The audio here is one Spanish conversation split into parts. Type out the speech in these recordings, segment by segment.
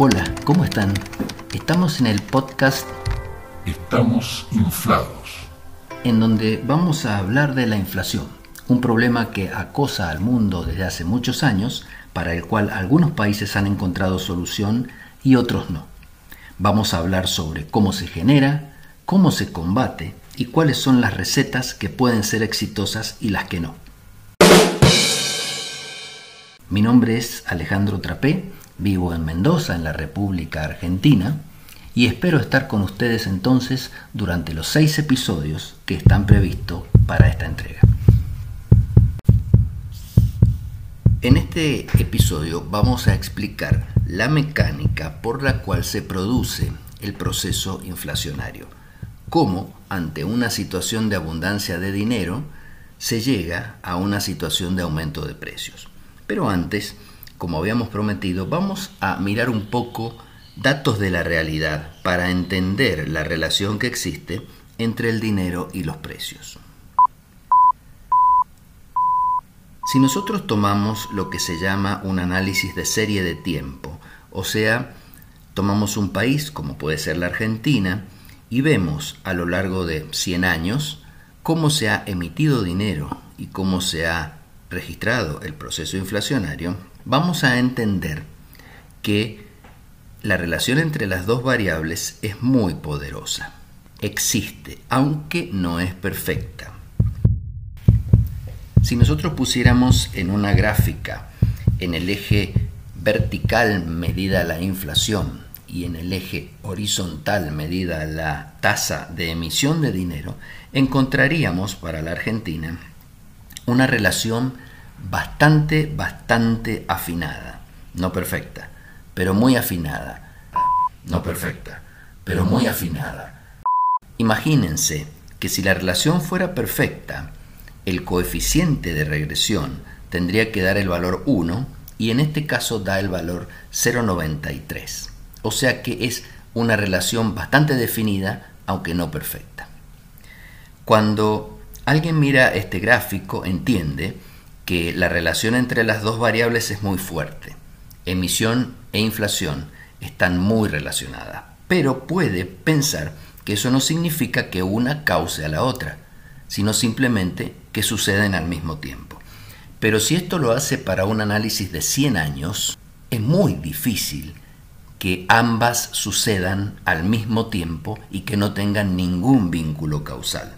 Hola, ¿cómo están? Estamos en el podcast Estamos inflados. en donde vamos a hablar de la inflación, un problema que acosa al mundo desde hace muchos años, para el cual algunos países han encontrado solución y otros no. Vamos a hablar sobre cómo se genera, cómo se combate y cuáles son las recetas que pueden ser exitosas y las que no. Mi nombre es Alejandro Trapé, vivo en Mendoza, en la República Argentina, y espero estar con ustedes entonces durante los seis episodios que están previstos para esta entrega. En este episodio vamos a explicar la mecánica por la cual se produce el proceso inflacionario, cómo ante una situación de abundancia de dinero se llega a una situación de aumento de precios. Pero antes, como habíamos prometido, vamos a mirar un poco datos de la realidad para entender la relación que existe entre el dinero y los precios. Si nosotros tomamos lo que se llama un análisis de serie de tiempo, o sea, tomamos un país como puede ser la Argentina y vemos a lo largo de 100 años cómo se ha emitido dinero y cómo se ha registrado el proceso inflacionario, vamos a entender que la relación entre las dos variables es muy poderosa. Existe, aunque no es perfecta. Si nosotros pusiéramos en una gráfica en el eje vertical medida la inflación y en el eje horizontal medida la tasa de emisión de dinero, encontraríamos para la Argentina una relación bastante, bastante afinada, no perfecta, pero muy afinada, no perfecta, pero muy afinada. Imagínense que si la relación fuera perfecta, el coeficiente de regresión tendría que dar el valor 1 y en este caso da el valor 0,93. O sea que es una relación bastante definida, aunque no perfecta. Cuando alguien mira este gráfico, entiende que la relación entre las dos variables es muy fuerte. Emisión e inflación están muy relacionadas, pero puede pensar que eso no significa que una cause a la otra, sino simplemente que suceden al mismo tiempo. Pero si esto lo hace para un análisis de 100 años, es muy difícil que ambas sucedan al mismo tiempo y que no tengan ningún vínculo causal.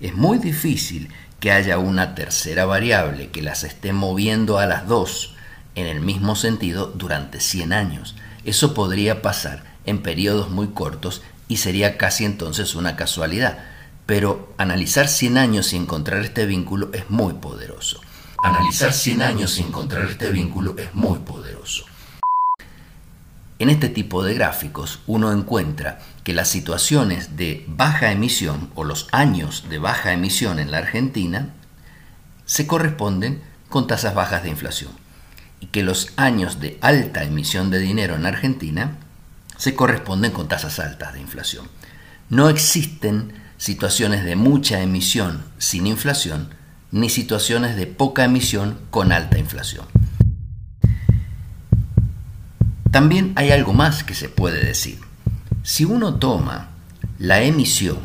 Es muy difícil que haya una tercera variable que las esté moviendo a las dos en el mismo sentido durante 100 años. Eso podría pasar en periodos muy cortos y sería casi entonces una casualidad. Pero analizar 100 años y encontrar este vínculo es muy poderoso. Analizar 100 años y encontrar este vínculo es muy poderoso. En este tipo de gráficos uno encuentra que las situaciones de baja emisión o los años de baja emisión en la Argentina se corresponden con tasas bajas de inflación y que los años de alta emisión de dinero en Argentina se corresponden con tasas altas de inflación. No existen situaciones de mucha emisión sin inflación ni situaciones de poca emisión con alta inflación. También hay algo más que se puede decir. Si uno toma la emisión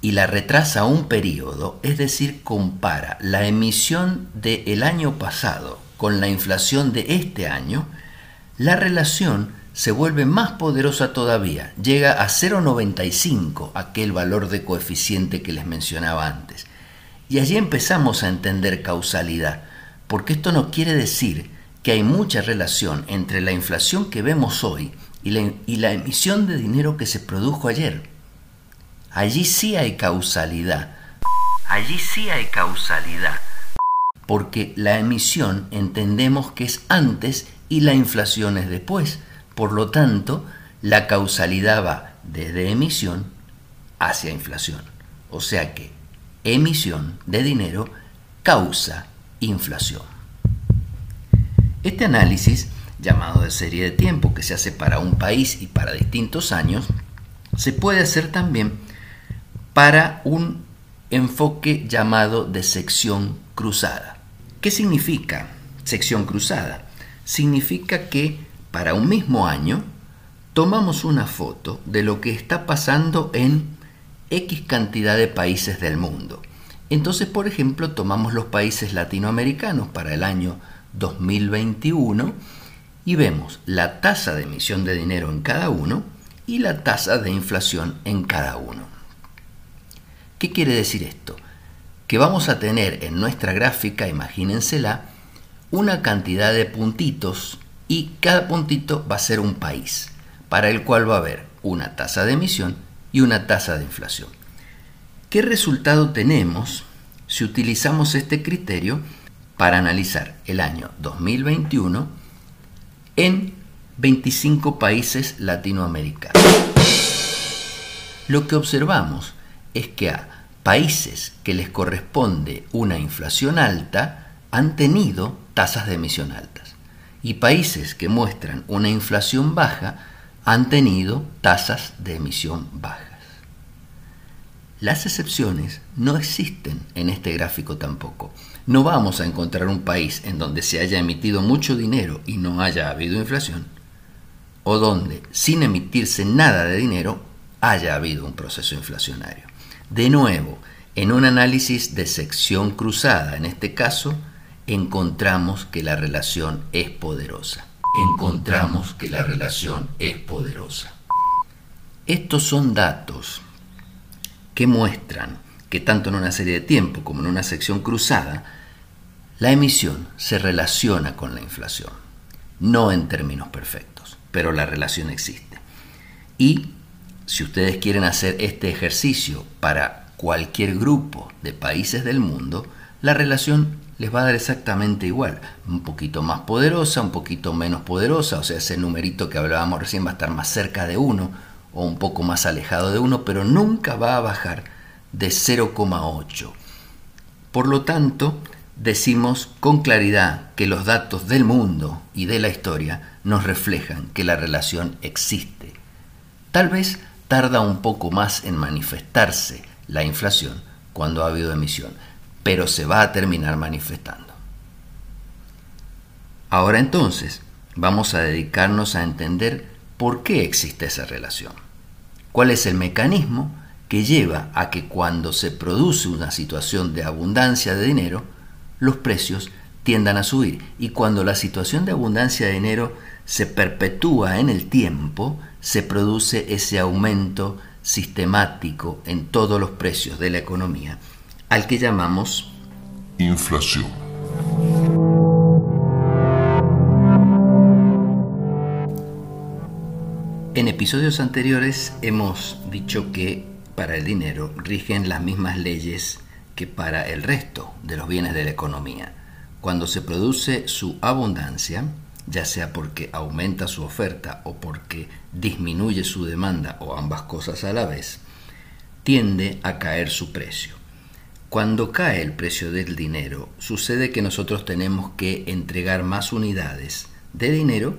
y la retrasa un periodo, es decir, compara la emisión del año pasado con la inflación de este año, la relación se vuelve más poderosa todavía, llega a 0,95, aquel valor de coeficiente que les mencionaba antes. Y allí empezamos a entender causalidad, porque esto no quiere decir que hay mucha relación entre la inflación que vemos hoy y la, emisión de dinero que se produjo ayer. Allí sí hay causalidad. Allí sí hay causalidad. Porque la emisión entendemos que es antes y la inflación es después. Por lo tanto, la causalidad va desde emisión hacia inflación. O sea que emisión de dinero causa inflación. Este análisis, llamado de serie de tiempo, que se hace para un país y para distintos años, se puede hacer también para un enfoque llamado de sección cruzada. ¿Qué significa sección cruzada? Significa que para un mismo año, tomamos una foto de lo que está pasando en X cantidad de países del mundo. Entonces, por ejemplo, tomamos los países latinoamericanos para el año 2021 y vemos la tasa de emisión de dinero en cada uno y la tasa de inflación en cada uno. ¿Qué quiere decir esto? Que vamos a tener en nuestra gráfica, imagínensela, una cantidad de puntitos y cada puntito va a ser un país, para el cual va a haber una tasa de emisión y una tasa de inflación. ¿Qué resultado tenemos si utilizamos este criterio para analizar el año 2021 en 25 países latinoamericanos? Lo que observamos es que a países que les corresponde una inflación alta han tenido tasas de emisión altas y países que muestran una inflación baja han tenido tasas de emisión bajas. Las excepciones no existen en este gráfico tampoco. No vamos a encontrar un país en donde se haya emitido mucho dinero y no haya habido inflación, o donde, sin emitirse nada de dinero, haya habido un proceso inflacionario. De nuevo, en un análisis de sección cruzada, en este caso, encontramos que la relación es poderosa. Encontramos que la relación es poderosa. Estos son datos que muestran que tanto en una serie de tiempo como en una sección cruzada, la emisión se relaciona con la inflación. No en términos perfectos, pero la relación existe. Y si ustedes quieren hacer este ejercicio para cualquier grupo de países del mundo, la relación les va a dar exactamente igual, un poquito más poderosa, un poquito menos poderosa, o sea, ese numerito que hablábamos recién va a estar más cerca de 1 o un poco más alejado de 1, pero nunca va a bajar de 0,8. Por lo tanto, decimos con claridad que los datos del mundo y de la historia nos reflejan que la relación existe. Tal vez tarda un poco más en manifestarse la inflación cuando ha habido emisión, pero se va a terminar manifestando. Ahora entonces, vamos a dedicarnos a entender ¿Por qué existe esa relación? ¿Cuál es el mecanismo que lleva a que cuando se produce una situación de abundancia de dinero, los precios tiendan a subir? Y cuando la situación de abundancia de dinero se perpetúa en el tiempo, se produce ese aumento sistemático en todos los precios de la economía, al que llamamos inflación. En episodios anteriores hemos dicho que para el dinero rigen las mismas leyes que para el resto de los bienes de la economía. Cuando se produce su abundancia, ya sea porque aumenta su oferta o porque disminuye su demanda o ambas cosas a la vez, tiende a caer su precio. Cuando cae el precio del dinero, sucede que nosotros tenemos que entregar más unidades de dinero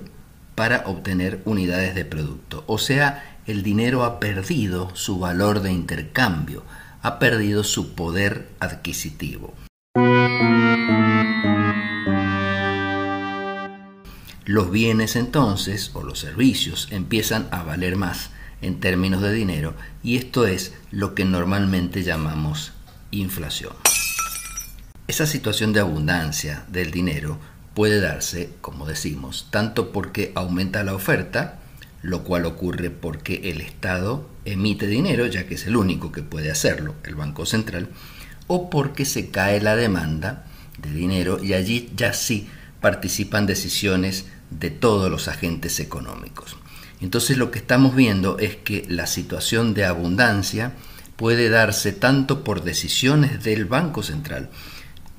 para obtener unidades de producto. O sea, el dinero ha perdido su valor de intercambio, ha perdido su poder adquisitivo. Los bienes entonces, o los servicios, empiezan a valer más en términos de dinero y esto es lo que normalmente llamamos inflación. Esa situación de abundancia del dinero puede darse, como decimos, tanto porque aumenta la oferta, lo cual ocurre porque el Estado emite dinero, ya que es el único que puede hacerlo, el Banco Central, o porque se cae la demanda de dinero y allí ya sí participan decisiones de todos los agentes económicos. Entonces lo que estamos viendo es que la situación de abundancia puede darse tanto por decisiones del Banco Central,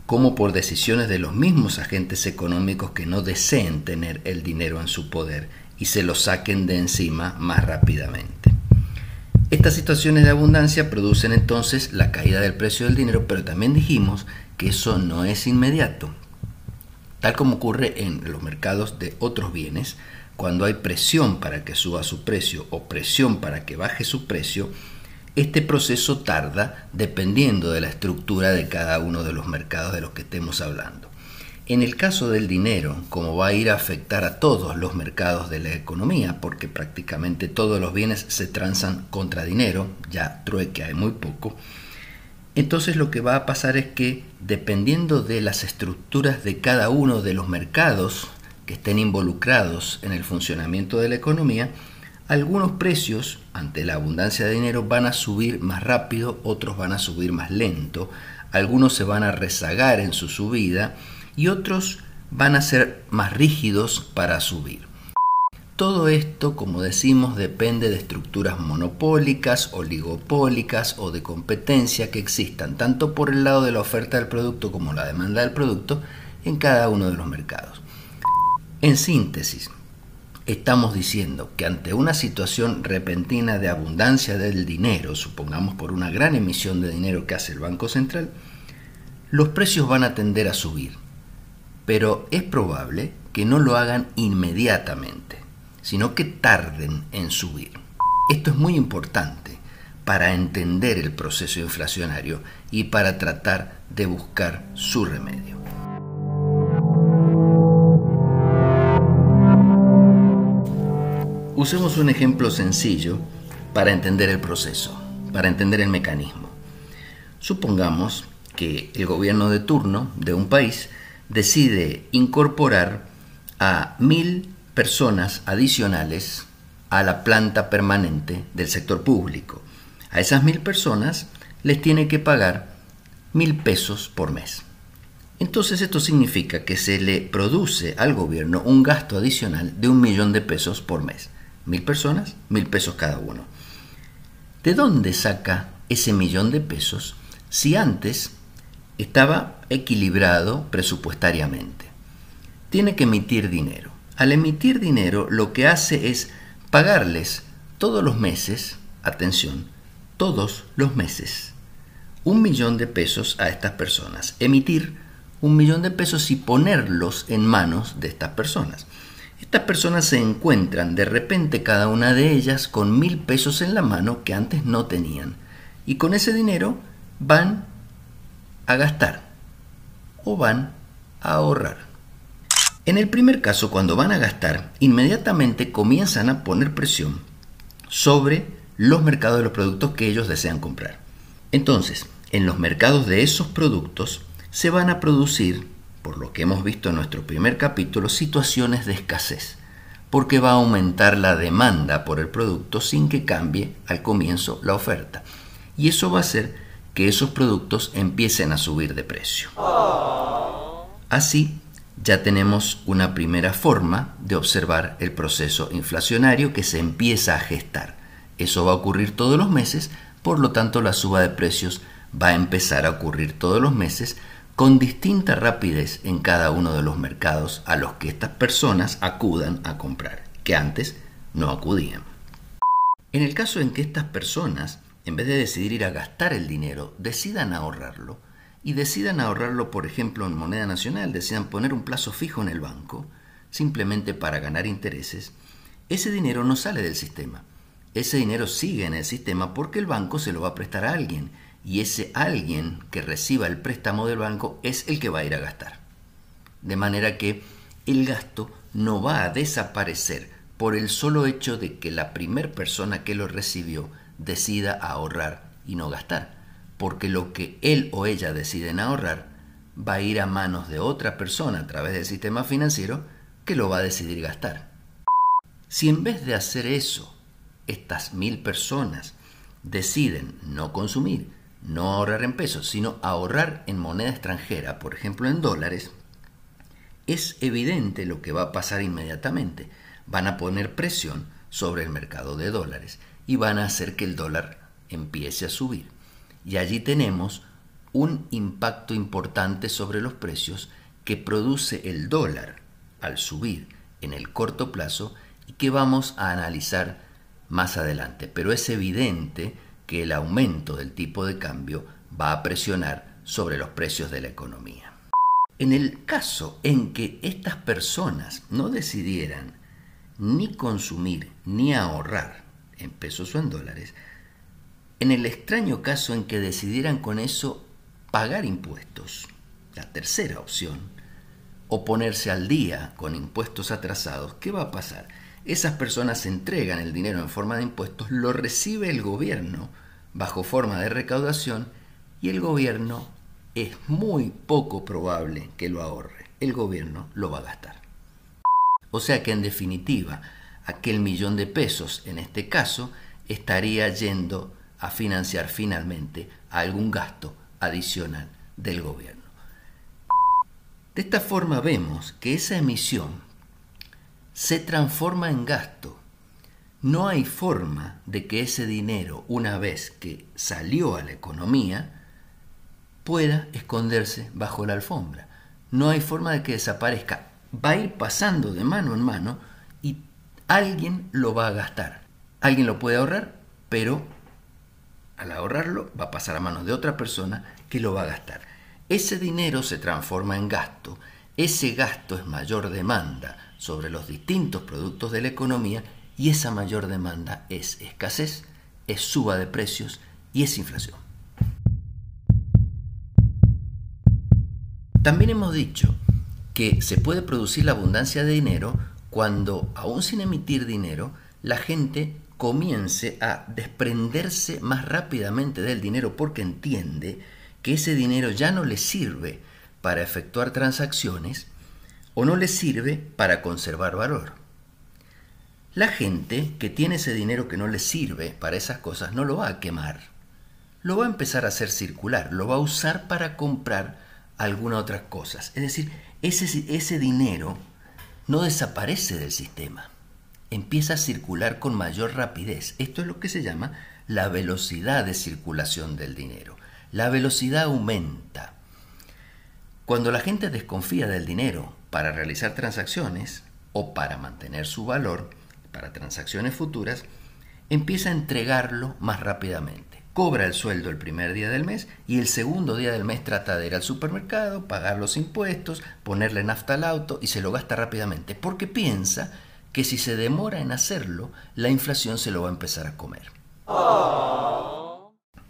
como por decisiones de los mismos agentes económicos que no deseen tener el dinero en su poder y se lo saquen de encima más rápidamente. Estas situaciones de abundancia producen entonces la caída del precio del dinero, pero también dijimos que eso no es inmediato. Tal como ocurre en los mercados de otros bienes, cuando hay presión para que suba su precio o presión para que baje su precio, este proceso tarda dependiendo de la estructura de cada uno de los mercados de los que estemos hablando. En el caso del dinero, como va a ir a afectar a todos los mercados de la economía, porque prácticamente todos los bienes se transan contra dinero, ya trueque hay muy poco, entonces lo que va a pasar es que dependiendo de las estructuras de cada uno de los mercados que estén involucrados en el funcionamiento de la economía, algunos precios ante la abundancia de dinero van a subir más rápido, otros van a subir más lento, algunos se van a rezagar en su subida, y otros van a ser más rígidos para subir. Todo esto, como decimos, depende de estructuras monopólicas, oligopólicas o de competencia que existan, tanto por el lado de la oferta del producto como la demanda del producto en cada uno de los mercados. En síntesis, estamos diciendo que ante una situación repentina de abundancia del dinero, supongamos por una gran emisión de dinero que hace el Banco Central, los precios van a tender a subir pero es probable que no lo hagan inmediatamente, sino que tarden en subir. Esto es muy importante para entender el proceso inflacionario y para tratar de buscar su remedio. Usemos un ejemplo sencillo para entender el proceso, para entender el mecanismo. Supongamos que el gobierno de turno de un país decide incorporar a mil personas adicionales a la planta permanente del sector público. A esas mil personas les tiene que pagar mil pesos por mes. Entonces esto significa que se le produce al gobierno un gasto adicional de un millón de pesos por mes. Mil personas, mil pesos cada uno. ¿De dónde saca ese millón de pesos si antes estaba equilibrado presupuestariamente. Tiene que emitir dinero. Al emitir dinero lo que hace es pagarles todos los meses, atención, todos los meses, un millón de pesos a estas personas. Emitir un millón de pesos y ponerlos en manos de estas personas. Estas personas se encuentran de repente cada una de ellas con mil pesos en la mano que antes no tenían. Y con ese dinero van a gastar o van a ahorrar. En el primer caso, cuando van a gastar, inmediatamente comienzan a poner presión sobre los mercados de los productos que ellos desean comprar. Entonces, en los mercados de esos productos se van a producir, por lo que hemos visto en nuestro primer capítulo, situaciones de escasez, porque va a aumentar la demanda por el producto sin que cambie al comienzo la oferta. Y eso va a hacer que esos productos empiecen a subir de precio. Así, ya tenemos una primera forma de observar el proceso inflacionario que se empieza a gestar. Eso va a ocurrir todos los meses, por lo tanto la suba de precios va a empezar a ocurrir todos los meses con distinta rapidez en cada uno de los mercados a los que estas personas acudan a comprar, que antes no acudían. En el caso en que estas personas en vez de decidir ir a gastar el dinero, decidan ahorrarlo y decidan ahorrarlo, por ejemplo, en moneda nacional, decidan poner un plazo fijo en el banco, simplemente para ganar intereses, ese dinero no sale del sistema. Ese dinero sigue en el sistema porque el banco se lo va a prestar a alguien y ese alguien que reciba el préstamo del banco es el que va a ir a gastar. De manera que el gasto no va a desaparecer por el solo hecho de que la primera persona que lo recibió decida ahorrar y no gastar, porque lo que él o ella deciden ahorrar va a ir a manos de otra persona a través del sistema financiero que lo va a decidir gastar. Si en vez de hacer eso, estas mil personas deciden no consumir, no ahorrar en pesos, sino ahorrar en moneda extranjera, por ejemplo en dólares, es evidente lo que va a pasar inmediatamente. Van a poner presión sobre el mercado de dólares y van a hacer que el dólar empiece a subir. Y allí tenemos un impacto importante sobre los precios que produce el dólar al subir en el corto plazo y que vamos a analizar más adelante. Pero es evidente que el aumento del tipo de cambio va a presionar sobre los precios de la economía. En el caso en que estas personas no decidieran ni consumir ni ahorrar en pesos o en dólares, en el extraño caso en que decidieran con eso pagar impuestos, la tercera opción, o ponerse al día con impuestos atrasados, ¿qué va a pasar? Esas personas entregan el dinero en forma de impuestos, lo recibe el gobierno bajo forma de recaudación y el gobierno es muy poco probable que lo ahorre. El gobierno lo va a gastar. O sea que en definitiva, aquel millón de pesos en este caso estaría yendo a financiar finalmente algún gasto adicional del gobierno. De esta forma vemos que esa emisión se transforma en gasto. No hay forma de que ese dinero, una vez que salió a la economía, pueda esconderse bajo la alfombra. No hay forma de que desaparezca. Va a ir pasando de mano en mano y alguien lo va a gastar. Alguien lo puede ahorrar, pero al ahorrarlo va a pasar a manos de otra persona que lo va a gastar. Ese dinero se transforma en gasto. Ese gasto es mayor demanda sobre los distintos productos de la economía y esa mayor demanda es escasez, es suba de precios y es inflación. También hemos dicho que se puede producir la abundancia de dinero cuando, aún sin emitir dinero, la gente comience a desprenderse más rápidamente del dinero porque entiende que ese dinero ya no le sirve para efectuar transacciones o no le sirve para conservar valor. La gente que tiene ese dinero que no le sirve para esas cosas no lo va a quemar, lo va a empezar a hacer circular, lo va a usar para comprar alguna otras cosas. Es decir, ese, ese dinero no desaparece del sistema, empieza a circular con mayor rapidez. Esto es lo que se llama la velocidad de circulación del dinero. La velocidad aumenta. Cuando la gente desconfía del dinero para realizar transacciones o para mantener su valor para transacciones futuras, empieza a entregarlo más rápidamente cobra el sueldo el primer día del mes y el segundo día del mes trata de ir al supermercado, pagar los impuestos, ponerle nafta al auto y se lo gasta rápidamente, porque piensa que si se demora en hacerlo, la inflación se lo va a empezar a comer.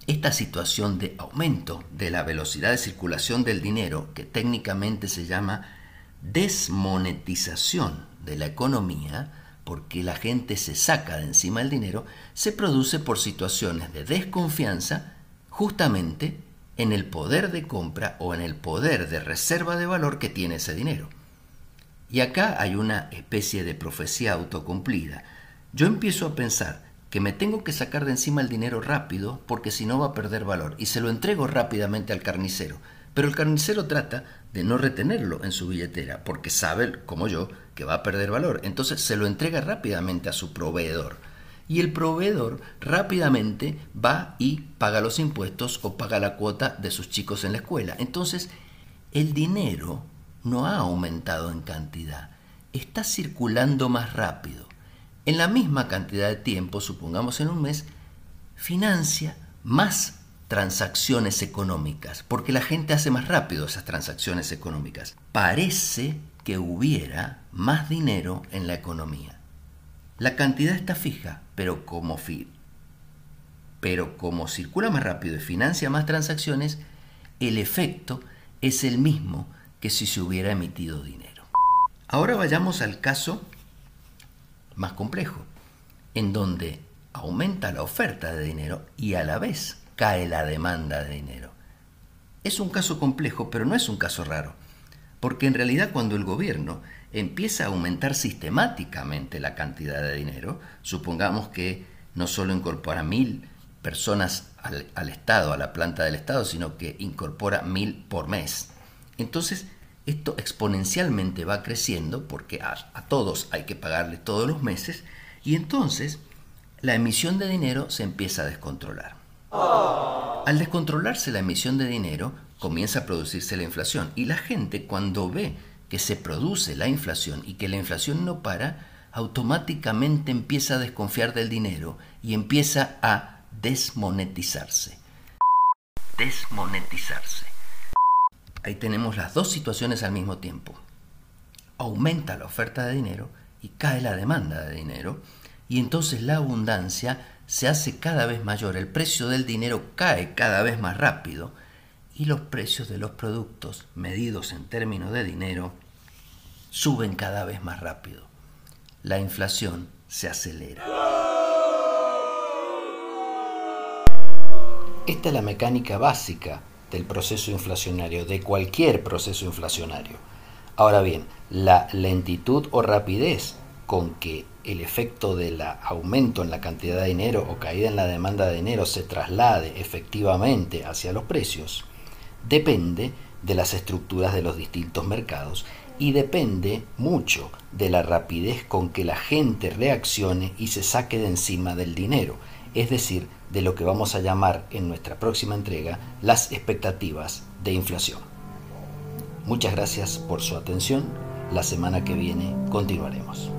Esta situación de aumento de la velocidad de circulación del dinero, que técnicamente se llama desmonetización de la economía, porque la gente se saca de encima el dinero, se produce por situaciones de desconfianza justamente en el poder de compra o en el poder de reserva de valor que tiene ese dinero. Y acá hay una especie de profecía autocumplida. Yo empiezo a pensar que me tengo que sacar de encima el dinero rápido porque si no va a perder valor y se lo entrego rápidamente al carnicero. Pero el carnicero trata de no retenerlo en su billetera porque sabe, como yo, que va a perder valor. Entonces se lo entrega rápidamente a su proveedor. Y el proveedor rápidamente va y paga los impuestos o paga la cuota de sus chicos en la escuela. Entonces el dinero no ha aumentado en cantidad, está circulando más rápido. En la misma cantidad de tiempo, supongamos en un mes, financia más transacciones económicas, porque la gente hace más rápido esas transacciones económicas. Parece que hubiera más dinero en la economía. La cantidad está fija, pero como, pero como circula más rápido y financia más transacciones, el efecto es el mismo que si se hubiera emitido dinero. Ahora vayamos al caso más complejo, en donde aumenta la oferta de dinero y a la vez cae la demanda de dinero. Es un caso complejo, pero no es un caso raro. Porque en realidad cuando el gobierno empieza a aumentar sistemáticamente la cantidad de dinero, supongamos que no solo incorpora mil personas al, Estado, a la planta del Estado, sino que incorpora mil por mes. Entonces, esto exponencialmente va creciendo porque a, a todos hay que pagarle todos los meses y entonces la emisión de dinero se empieza a descontrolar. Al descontrolarse la emisión de dinero, comienza a producirse la inflación. Y la gente cuando ve que se produce la inflación y que la inflación no para, automáticamente empieza a desconfiar del dinero y empieza a desmonetizarse. Desmonetizarse. Ahí tenemos las dos situaciones al mismo tiempo. Aumenta la oferta de dinero y cae la demanda de dinero y entonces la abundancia se hace cada vez mayor, el precio del dinero cae cada vez más rápido y los precios de los productos medidos en términos de dinero suben cada vez más rápido. La inflación se acelera. Esta es la mecánica básica del proceso inflacionario, de cualquier proceso inflacionario. Ahora bien, la lentitud o rapidez con que el efecto del aumento en la cantidad de dinero o caída en la demanda de dinero se traslade efectivamente hacia los precios, depende de las estructuras de los distintos mercados y depende mucho de la rapidez con que la gente reaccione y se saque de encima del dinero, es decir, de lo que vamos a llamar en nuestra próxima entrega las expectativas de inflación. Muchas gracias por su atención. La semana que viene continuaremos.